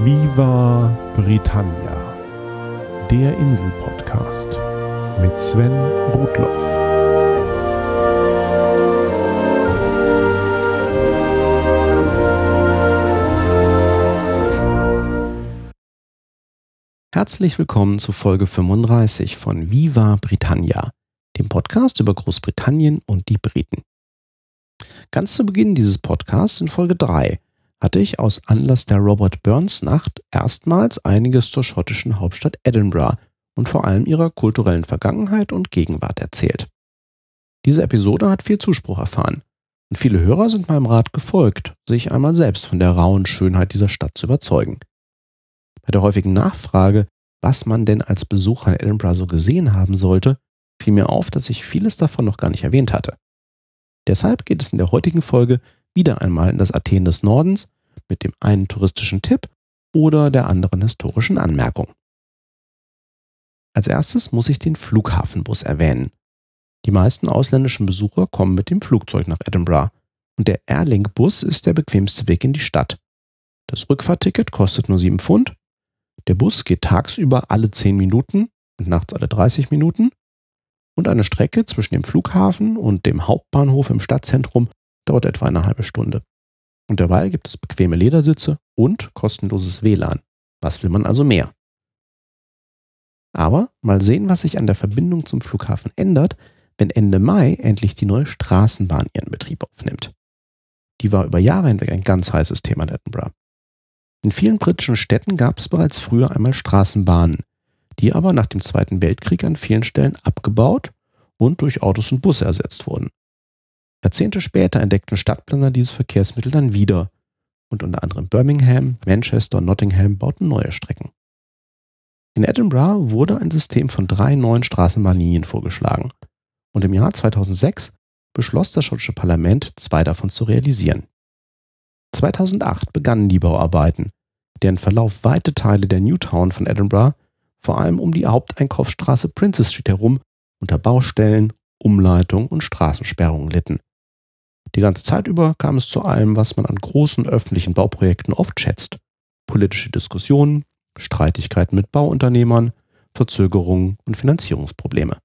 Viva Britannia, der Insel-Podcast mit Sven Rudloff. Herzlich willkommen zu Folge 35 von Viva Britannia, dem Podcast über Großbritannien und die Briten. Ganz zu Beginn dieses Podcasts in Folge 3 hatte ich aus Anlass der Robert Burns Nacht erstmals einiges zur schottischen Hauptstadt Edinburgh und vor allem ihrer kulturellen Vergangenheit und Gegenwart erzählt. Diese Episode hat viel Zuspruch erfahren und viele Hörer sind meinem Rat gefolgt, sich einmal selbst von der rauen Schönheit dieser Stadt zu überzeugen. Bei der häufigen Nachfrage, was man denn als Besucher in Edinburgh so gesehen haben sollte, fiel mir auf, dass ich vieles davon noch gar nicht erwähnt hatte. Deshalb geht es in der heutigen Folge wieder einmal in das Athen des Nordens mit dem einen touristischen Tipp oder der anderen historischen Anmerkung. Als erstes muss ich den Flughafenbus erwähnen. Die meisten ausländischen Besucher kommen mit dem Flugzeug nach Edinburgh und der Airlink-Bus ist der bequemste Weg in die Stadt. Das Rückfahrticket kostet nur 7 Pfund. Der Bus geht tagsüber alle 10 Minuten und nachts alle 30 Minuten. Und eine Strecke zwischen dem Flughafen und dem Hauptbahnhof im Stadtzentrum dauert etwa eine halbe Stunde. Und derweil gibt es bequeme Ledersitze und kostenloses WLAN. Was will man also mehr? Aber mal sehen, was sich an der Verbindung zum Flughafen ändert, wenn Ende Mai endlich die neue Straßenbahn ihren Betrieb aufnimmt. Die war über Jahre hinweg ein ganz heißes Thema in Edinburgh. In vielen britischen Städten gab es bereits früher einmal Straßenbahnen, die aber nach dem Zweiten Weltkrieg an vielen Stellen abgebaut und durch Autos und Busse ersetzt wurden. Jahrzehnte später entdeckten Stadtplaner dieses Verkehrsmittel dann wieder und unter anderem Birmingham, Manchester und Nottingham bauten neue Strecken. In Edinburgh wurde ein System von drei neuen Straßenbahnlinien vorgeschlagen und im Jahr 2006 beschloss das schottische Parlament, zwei davon zu realisieren. 2008 begannen die Bauarbeiten, deren Verlauf weite Teile der Newtown von Edinburgh, vor allem um die Haupteinkaufsstraße Princess Street herum, unter Baustellen, Umleitung und Straßensperrungen litten. Die ganze Zeit über kam es zu allem, was man an großen öffentlichen Bauprojekten oft schätzt. Politische Diskussionen, Streitigkeiten mit Bauunternehmern, Verzögerungen und Finanzierungsprobleme.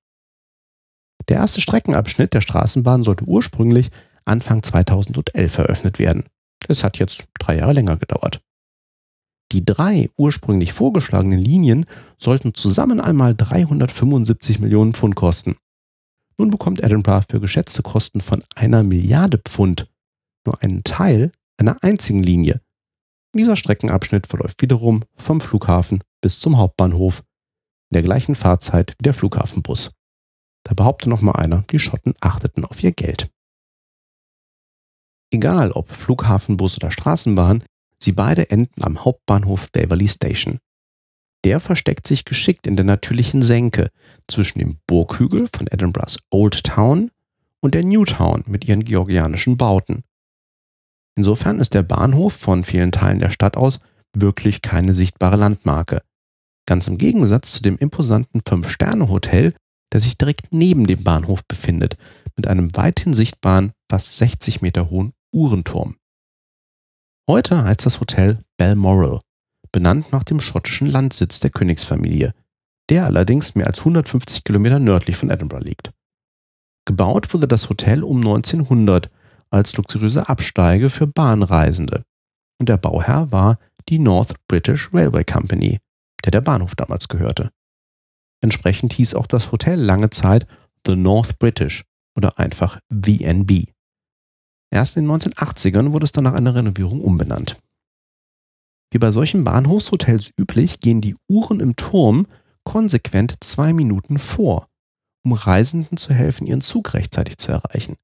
Der erste Streckenabschnitt der Straßenbahn sollte ursprünglich Anfang 2011 eröffnet werden. Es hat jetzt drei Jahre länger gedauert. Die drei ursprünglich vorgeschlagenen Linien sollten zusammen einmal 375 Millionen Pfund kosten. Nun bekommt Edinburgh für geschätzte Kosten von einer Milliarde Pfund nur einen Teil einer einzigen Linie. Dieser Streckenabschnitt verläuft wiederum vom Flughafen bis zum Hauptbahnhof in der gleichen Fahrzeit wie der Flughafenbus. Da behauptet noch mal einer, die Schotten achteten auf ihr Geld. Egal ob Flughafenbus oder Straßenbahn, sie beide enden am Hauptbahnhof Waverley Station. Der versteckt sich geschickt in der natürlichen Senke zwischen dem Burghügel von Edinburghs Old Town und der New Town mit ihren georgianischen Bauten. Insofern ist der Bahnhof von vielen Teilen der Stadt aus wirklich keine sichtbare Landmarke. Ganz im Gegensatz zu dem imposanten Fünf-Sterne-Hotel, das sich direkt neben dem Bahnhof befindet, mit einem weithin sichtbaren, fast 60 Meter hohen Uhrenturm. Heute heißt das Hotel Balmoral benannt nach dem schottischen Landsitz der Königsfamilie, der allerdings mehr als 150 Kilometer nördlich von Edinburgh liegt. Gebaut wurde das Hotel um 1900 als luxuriöse Absteige für Bahnreisende und der Bauherr war die North British Railway Company, der der Bahnhof damals gehörte. Entsprechend hieß auch das Hotel lange Zeit The North British oder einfach VNB. Erst in den 1980ern wurde es dann nach einer Renovierung umbenannt. Wie bei solchen Bahnhofshotels üblich gehen die Uhren im Turm konsequent zwei Minuten vor, um Reisenden zu helfen, ihren Zug rechtzeitig zu erreichen.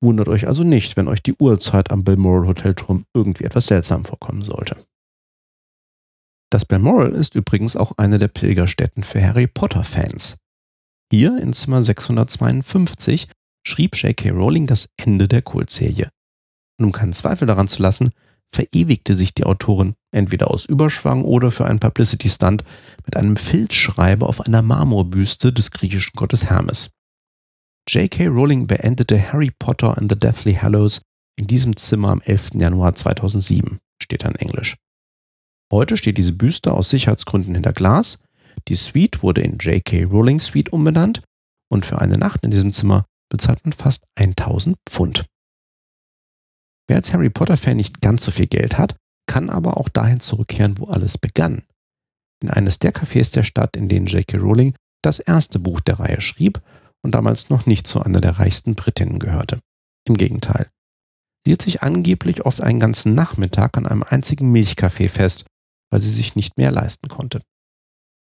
Wundert euch also nicht, wenn euch die Uhrzeit am Balmoral Hotelturm irgendwie etwas seltsam vorkommen sollte. Das Balmoral ist übrigens auch eine der Pilgerstätten für Harry Potter-Fans. Hier in Zimmer 652 schrieb J.K. Rowling das Ende der Kultserie. Und um keinen Zweifel daran zu lassen, verewigte sich die Autorin entweder aus Überschwang oder für einen Publicity-Stunt mit einem Filzschreiber auf einer Marmorbüste des griechischen Gottes Hermes. J.K. Rowling beendete Harry Potter and the Deathly Hallows in diesem Zimmer am 11. Januar 2007, steht da in Englisch. Heute steht diese Büste aus Sicherheitsgründen hinter Glas. Die Suite wurde in J.K. Rowling Suite umbenannt und für eine Nacht in diesem Zimmer bezahlt man fast 1000 Pfund. Wer als Harry Potter-Fan nicht ganz so viel Geld hat, kann aber auch dahin zurückkehren, wo alles begann. In eines der Cafés der Stadt, in denen J.K. Rowling das erste Buch der Reihe schrieb und damals noch nicht zu einer der reichsten Britinnen gehörte. Im Gegenteil. Sie hielt sich angeblich oft einen ganzen Nachmittag an einem einzigen Milchkaffee fest, weil sie sich nicht mehr leisten konnte.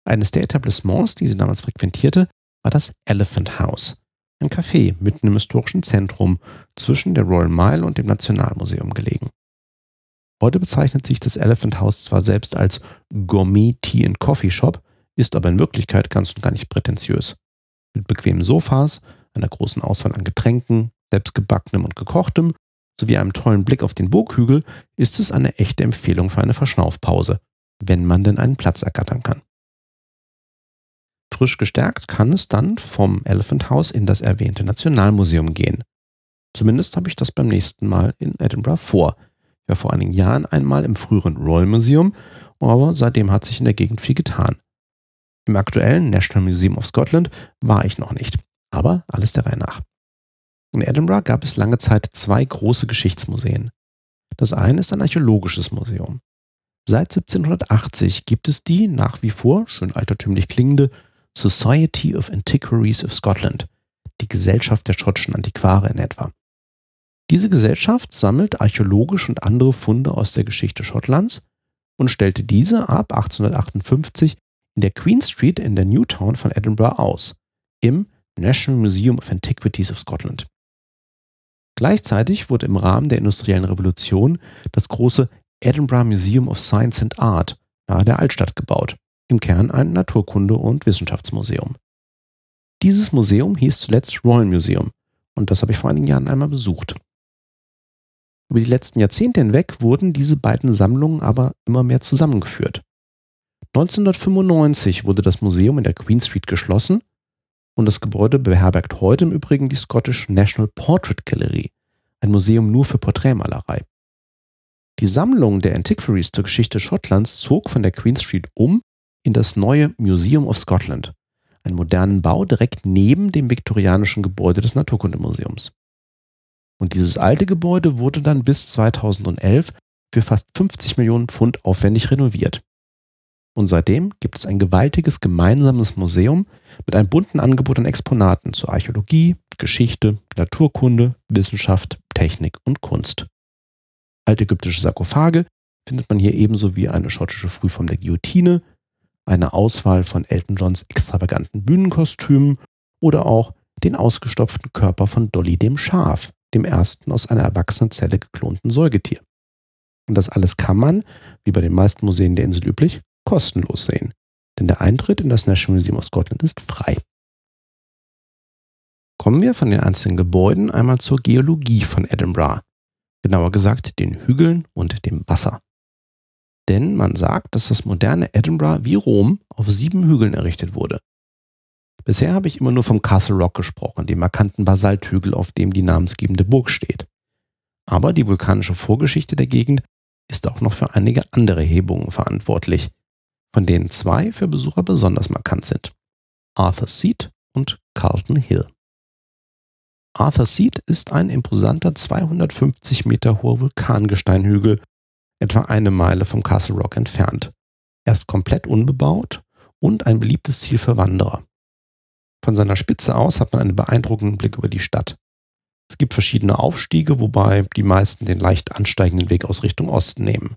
Eines der Etablissements, die sie damals frequentierte, war das Elephant House, ein Café mitten im historischen Zentrum zwischen der Royal Mile und dem Nationalmuseum gelegen. Heute bezeichnet sich das Elephant House zwar selbst als Gourmet Tea and Coffee Shop, ist aber in Wirklichkeit ganz und gar nicht prätentiös. Mit bequemen Sofas, einer großen Auswahl an Getränken, selbstgebackenem und gekochtem sowie einem tollen Blick auf den Burghügel ist es eine echte Empfehlung für eine Verschnaufpause, wenn man denn einen Platz ergattern kann. Frisch gestärkt kann es dann vom Elephant House in das erwähnte Nationalmuseum gehen. Zumindest habe ich das beim nächsten Mal in Edinburgh vor. Ich war vor einigen Jahren einmal im früheren Royal Museum, aber seitdem hat sich in der Gegend viel getan. Im aktuellen National Museum of Scotland war ich noch nicht, aber alles der Reihe nach. In Edinburgh gab es lange Zeit zwei große Geschichtsmuseen. Das eine ist ein archäologisches Museum. Seit 1780 gibt es die nach wie vor schön altertümlich klingende Society of Antiquaries of Scotland, die Gesellschaft der schottischen Antiquare in etwa. Diese Gesellschaft sammelt archäologische und andere Funde aus der Geschichte Schottlands und stellte diese ab 1858 in der Queen Street in der Newtown von Edinburgh aus, im National Museum of Antiquities of Scotland. Gleichzeitig wurde im Rahmen der industriellen Revolution das große Edinburgh Museum of Science and Art nahe der Altstadt gebaut, im Kern ein Naturkunde- und Wissenschaftsmuseum. Dieses Museum hieß zuletzt Royal Museum und das habe ich vor einigen Jahren einmal besucht. Über die letzten Jahrzehnte hinweg wurden diese beiden Sammlungen aber immer mehr zusammengeführt. 1995 wurde das Museum in der Queen Street geschlossen und das Gebäude beherbergt heute im Übrigen die Scottish National Portrait Gallery, ein Museum nur für Porträtmalerei. Die Sammlung der Antiquaries zur Geschichte Schottlands zog von der Queen Street um in das neue Museum of Scotland, einen modernen Bau direkt neben dem viktorianischen Gebäude des Naturkundemuseums. Und dieses alte Gebäude wurde dann bis 2011 für fast 50 Millionen Pfund aufwendig renoviert. Und seitdem gibt es ein gewaltiges gemeinsames Museum mit einem bunten Angebot an Exponaten zur Archäologie, Geschichte, Naturkunde, Wissenschaft, Technik und Kunst. Altägyptische Sarkophage findet man hier ebenso wie eine schottische Frühform der Guillotine, eine Auswahl von Elton Johns extravaganten Bühnenkostümen oder auch den ausgestopften Körper von Dolly dem Schaf, dem ersten aus einer erwachsenen Zelle geklonten Säugetier. Und das alles kann man, wie bei den meisten Museen der Insel üblich, kostenlos sehen, denn der Eintritt in das National Museum of Scotland ist frei. Kommen wir von den einzelnen Gebäuden einmal zur Geologie von Edinburgh, genauer gesagt den Hügeln und dem Wasser. Denn man sagt, dass das moderne Edinburgh wie Rom auf sieben Hügeln errichtet wurde. Bisher habe ich immer nur vom Castle Rock gesprochen, dem markanten Basalthügel, auf dem die namensgebende Burg steht. Aber die vulkanische Vorgeschichte der Gegend ist auch noch für einige andere Hebungen verantwortlich, von denen zwei für Besucher besonders markant sind. Arthur's Seat und Carlton Hill. Arthur's Seat ist ein imposanter 250 Meter hoher Vulkangesteinhügel, etwa eine Meile vom Castle Rock entfernt. Er ist komplett unbebaut und ein beliebtes Ziel für Wanderer. Von seiner Spitze aus hat man einen beeindruckenden Blick über die Stadt. Es gibt verschiedene Aufstiege, wobei die meisten den leicht ansteigenden Weg aus Richtung Osten nehmen.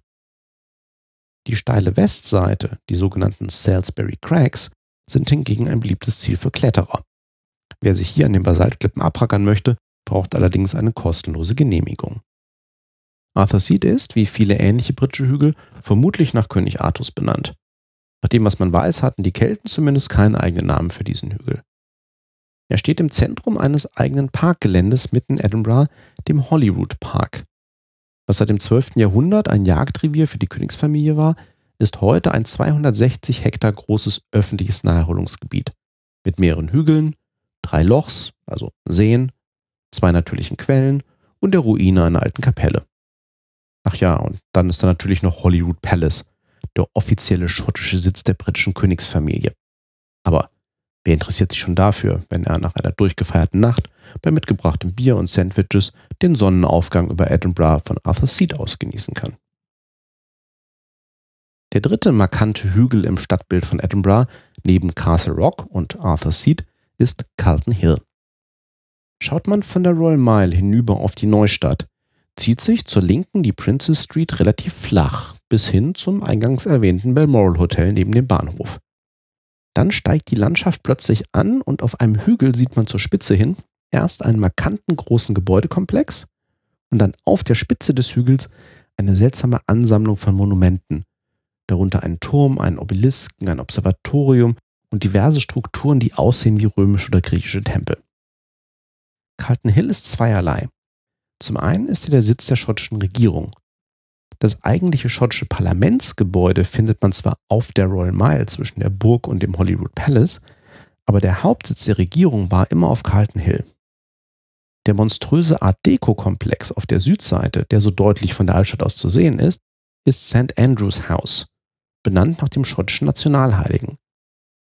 Die steile Westseite, die sogenannten Salisbury Crags, sind hingegen ein beliebtes Ziel für Kletterer. Wer sich hier an den Basaltklippen abrackern möchte, braucht allerdings eine kostenlose Genehmigung. Arthur Seat ist, wie viele ähnliche britische Hügel, vermutlich nach König Artus benannt. Nach dem, was man weiß, hatten die Kelten zumindest keinen eigenen Namen für diesen Hügel. Er steht im Zentrum eines eigenen Parkgeländes mitten in Edinburgh, dem Holyrood Park. Was seit dem 12. Jahrhundert ein Jagdrevier für die Königsfamilie war, ist heute ein 260 Hektar großes öffentliches Naherholungsgebiet mit mehreren Hügeln, drei Lochs, also Seen, zwei natürlichen Quellen und der Ruine einer alten Kapelle. Ach ja, und dann ist da natürlich noch Holyrood Palace, der offizielle schottische Sitz der britischen Königsfamilie. Aber wer interessiert sich schon dafür, wenn er nach einer durchgefeierten Nacht bei mitgebrachtem Bier und Sandwiches den Sonnenaufgang über Edinburgh von Arthur Seat aus genießen kann? Der dritte markante Hügel im Stadtbild von Edinburgh, neben Castle Rock und Arthur Seat, ist Carlton Hill. Schaut man von der Royal Mile hinüber auf die Neustadt, zieht sich zur Linken die Princess Street relativ flach bis hin zum eingangs erwähnten Balmoral Hotel neben dem Bahnhof. Dann steigt die Landschaft plötzlich an und auf einem Hügel sieht man zur Spitze hin erst einen markanten großen Gebäudekomplex und dann auf der Spitze des Hügels eine seltsame Ansammlung von Monumenten, darunter einen Turm, einen Obelisken, ein Observatorium und diverse Strukturen, die aussehen wie römische oder griechische Tempel. Carlton Hill ist zweierlei. Zum einen ist er der Sitz der schottischen Regierung. Das eigentliche schottische Parlamentsgebäude findet man zwar auf der Royal Mile zwischen der Burg und dem Holyrood Palace, aber der Hauptsitz der Regierung war immer auf Carlton Hill. Der monströse Art Deco-Komplex auf der Südseite, der so deutlich von der Altstadt aus zu sehen ist, ist St. Andrews House, benannt nach dem schottischen Nationalheiligen.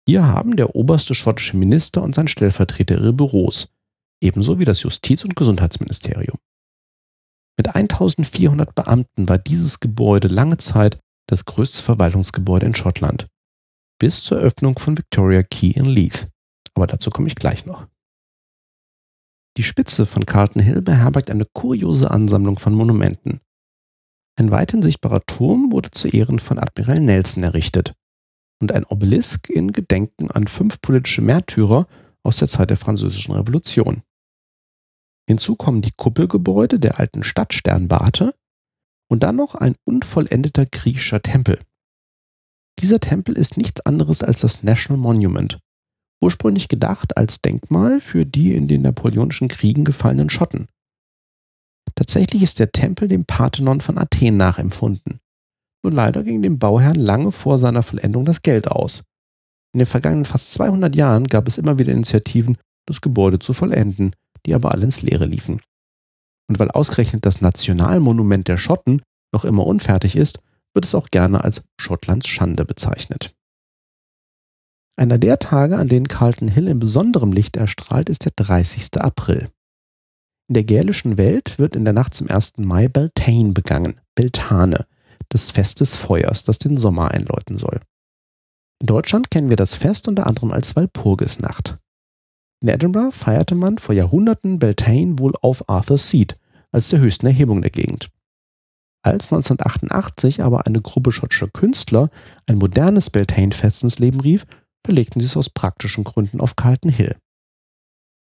Hier haben der oberste schottische Minister und sein Stellvertreter ihre Büros, ebenso wie das Justiz- und Gesundheitsministerium. Mit 1400 Beamten war dieses Gebäude lange Zeit das größte Verwaltungsgebäude in Schottland, bis zur Öffnung von Victoria Key in Leith. Aber dazu komme ich gleich noch. Die Spitze von Carlton Hill beherbergt eine kuriose Ansammlung von Monumenten. Ein weithin sichtbarer Turm wurde zu Ehren von Admiral Nelson errichtet und ein Obelisk in Gedenken an fünf politische Märtyrer aus der Zeit der Französischen Revolution. Hinzu kommen die Kuppelgebäude der alten Stadtsternwarte und dann noch ein unvollendeter griechischer Tempel. Dieser Tempel ist nichts anderes als das National Monument, ursprünglich gedacht als Denkmal für die in den napoleonischen Kriegen gefallenen Schotten. Tatsächlich ist der Tempel dem Parthenon von Athen nachempfunden. Nur leider ging dem Bauherrn lange vor seiner Vollendung das Geld aus. In den vergangenen fast 200 Jahren gab es immer wieder Initiativen, das Gebäude zu vollenden, die aber alle ins Leere liefen. Und weil ausgerechnet das Nationalmonument der Schotten noch immer unfertig ist, wird es auch gerne als Schottlands Schande bezeichnet. Einer der Tage, an denen Carlton Hill in besonderem Licht erstrahlt, ist der 30. April. In der gälischen Welt wird in der Nacht zum 1. Mai Beltane begangen, Beltane, das Fest des Feuers, das den Sommer einläuten soll. In Deutschland kennen wir das Fest unter anderem als Walpurgisnacht. In Edinburgh feierte man vor Jahrhunderten Beltane wohl auf Arthur Seat als der höchsten Erhebung der Gegend. Als 1988 aber eine Gruppe schottischer Künstler ein modernes Beltane-Fest ins Leben rief, verlegten sie es aus praktischen Gründen auf Carlton Hill.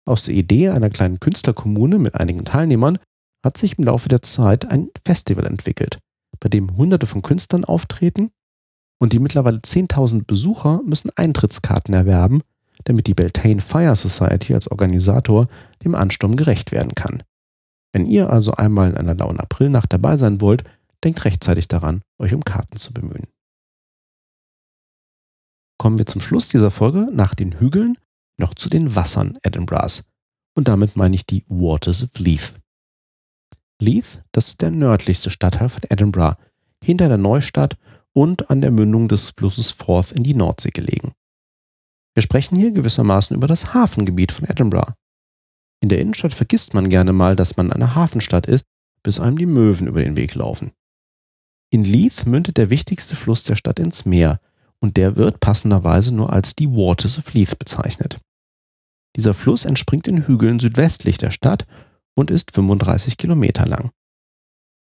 Aus der Idee einer kleinen Künstlerkommune mit einigen Teilnehmern hat sich im Laufe der Zeit ein Festival entwickelt, bei dem Hunderte von Künstlern auftreten und die mittlerweile 10.000 Besucher müssen Eintrittskarten erwerben, damit die Beltane Fire Society als Organisator dem Ansturm gerecht werden kann. Wenn ihr also einmal in einer lauen Aprilnacht dabei sein wollt, denkt rechtzeitig daran, euch um Karten zu bemühen. Kommen wir zum Schluss dieser Folge nach den Hügeln noch zu den Wassern Edinburghs. Und damit meine ich die Waters of Leith. Leith, das ist der nördlichste Stadtteil von Edinburgh, hinter der Neustadt und an der Mündung des Flusses Forth in die Nordsee gelegen. Wir sprechen hier gewissermaßen über das Hafengebiet von Edinburgh. In der Innenstadt vergisst man gerne mal, dass man eine Hafenstadt ist, bis einem die Möwen über den Weg laufen. In Leith mündet der wichtigste Fluss der Stadt ins Meer und der wird passenderweise nur als die Waters of Leith bezeichnet. Dieser Fluss entspringt in Hügeln südwestlich der Stadt und ist 35 Kilometer lang.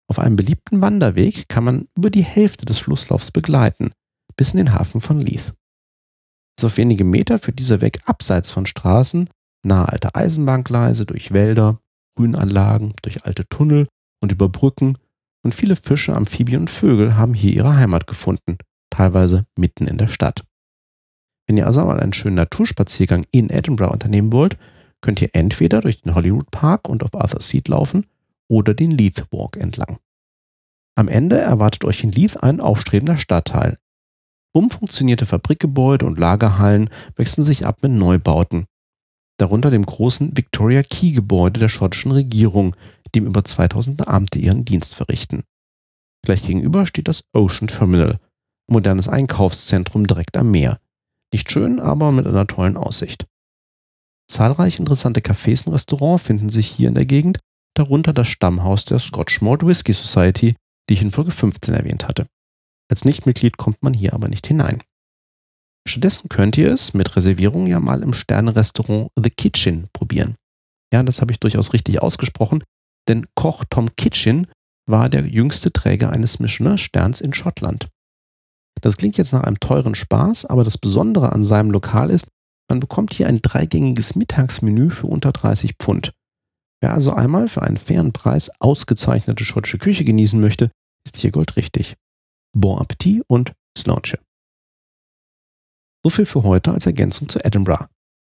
Auf einem beliebten Wanderweg kann man über die Hälfte des Flusslaufs begleiten, bis in den Hafen von Leith. Bis auf wenige Meter führt dieser Weg abseits von Straßen, nahe alter Eisenbahngleise, durch Wälder, Grünanlagen, durch alte Tunnel und über Brücken und viele Fische, Amphibien und Vögel haben hier ihre Heimat gefunden, teilweise mitten in der Stadt. Wenn ihr also mal einen schönen Naturspaziergang in Edinburgh unternehmen wollt, könnt ihr entweder durch den Hollywood Park und auf Arthur Seat laufen oder den Leith Walk entlang. Am Ende erwartet euch in Leith ein aufstrebender Stadtteil. Umfunktionierte Fabrikgebäude und Lagerhallen wechseln sich ab mit Neubauten. Darunter dem großen Victoria Key Gebäude der schottischen Regierung, dem über 2000 Beamte ihren Dienst verrichten. Gleich gegenüber steht das Ocean Terminal, modernes Einkaufszentrum direkt am Meer. Nicht schön, aber mit einer tollen Aussicht. Zahlreiche interessante Cafés und Restaurants finden sich hier in der Gegend, darunter das Stammhaus der Scotch Malt Whisky Society, die ich in Folge 15 erwähnt hatte. Als Nichtmitglied kommt man hier aber nicht hinein. Stattdessen könnt ihr es mit Reservierung ja mal im Sternenrestaurant The Kitchen probieren. Ja, das habe ich durchaus richtig ausgesprochen, denn Koch Tom Kitchen war der jüngste Träger eines Michelin-Sterns in Schottland. Das klingt jetzt nach einem teuren Spaß, aber das Besondere an seinem Lokal ist, man bekommt hier ein dreigängiges Mittagsmenü für unter 30 Pfund. Wer also einmal für einen fairen Preis ausgezeichnete schottische Küche genießen möchte, ist hier goldrichtig. Bon Appetit und Sláinte. So viel für heute als Ergänzung zu Edinburgh.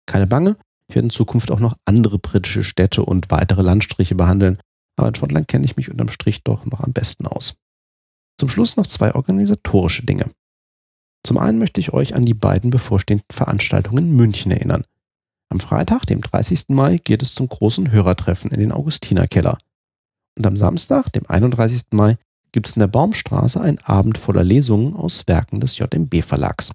Keine Bange, ich werde in Zukunft auch noch andere britische Städte und weitere Landstriche behandeln, aber in Schottland kenne ich mich unterm Strich doch noch am besten aus. Zum Schluss noch zwei organisatorische Dinge. Zum einen möchte ich euch an die beiden bevorstehenden Veranstaltungen in München erinnern. Am Freitag, dem 30. Mai, geht es zum großen Hörertreffen in den Augustinerkeller. Und am Samstag, dem 31. Mai, gibt es in der Baumstraße einen Abend voller Lesungen aus Werken des JMB Verlags.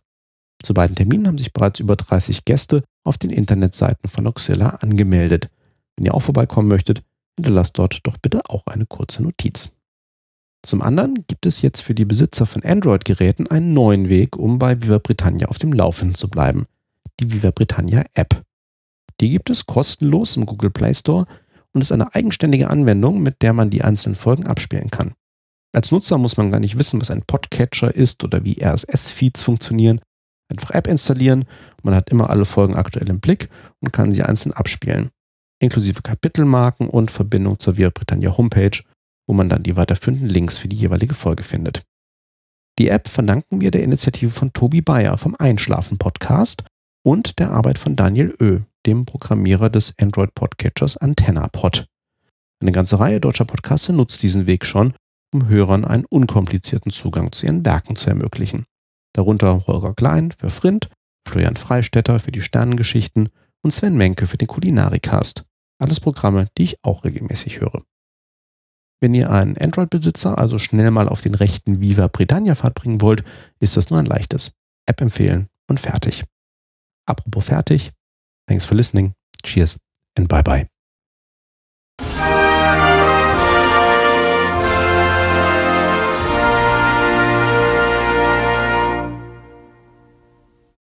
Zu beiden Terminen haben sich bereits über 30 Gäste auf den Internetseiten von Oxilla angemeldet. Wenn ihr auch vorbeikommen möchtet, hinterlasst dort doch bitte auch eine kurze Notiz. Zum anderen gibt es jetzt für die Besitzer von Android-Geräten einen neuen Weg, um bei Viva Britannia auf dem Laufenden zu bleiben. Die Viva Britannia App. Die gibt es kostenlos im Google Play Store und ist eine eigenständige Anwendung, mit der man die einzelnen Folgen abspielen kann. Als Nutzer muss man gar nicht wissen, was ein Podcatcher ist oder wie RSS-Feeds funktionieren einfach App installieren. Man hat immer alle Folgen aktuell im Blick und kann sie einzeln abspielen. Inklusive Kapitelmarken und Verbindung zur Via Britannia Homepage, wo man dann die weiterführenden Links für die jeweilige Folge findet. Die App verdanken wir der Initiative von Tobi Bayer vom Einschlafen Podcast und der Arbeit von Daniel Ö, dem Programmierer des Android Podcatchers AntennaPod. Eine ganze Reihe deutscher Podcaster nutzt diesen Weg schon, um Hörern einen unkomplizierten Zugang zu ihren Werken zu ermöglichen darunter Holger Klein für Frind, Florian Freistetter für die Sternengeschichten und Sven Menke für den Kulinarikast. Alles Programme, die ich auch regelmäßig höre. Wenn ihr einen Android-Besitzer also schnell mal auf den rechten Viva Britannia-Pfad bringen wollt, ist das nur ein leichtes. App empfehlen und fertig. Apropos fertig, thanks for listening, cheers and bye bye.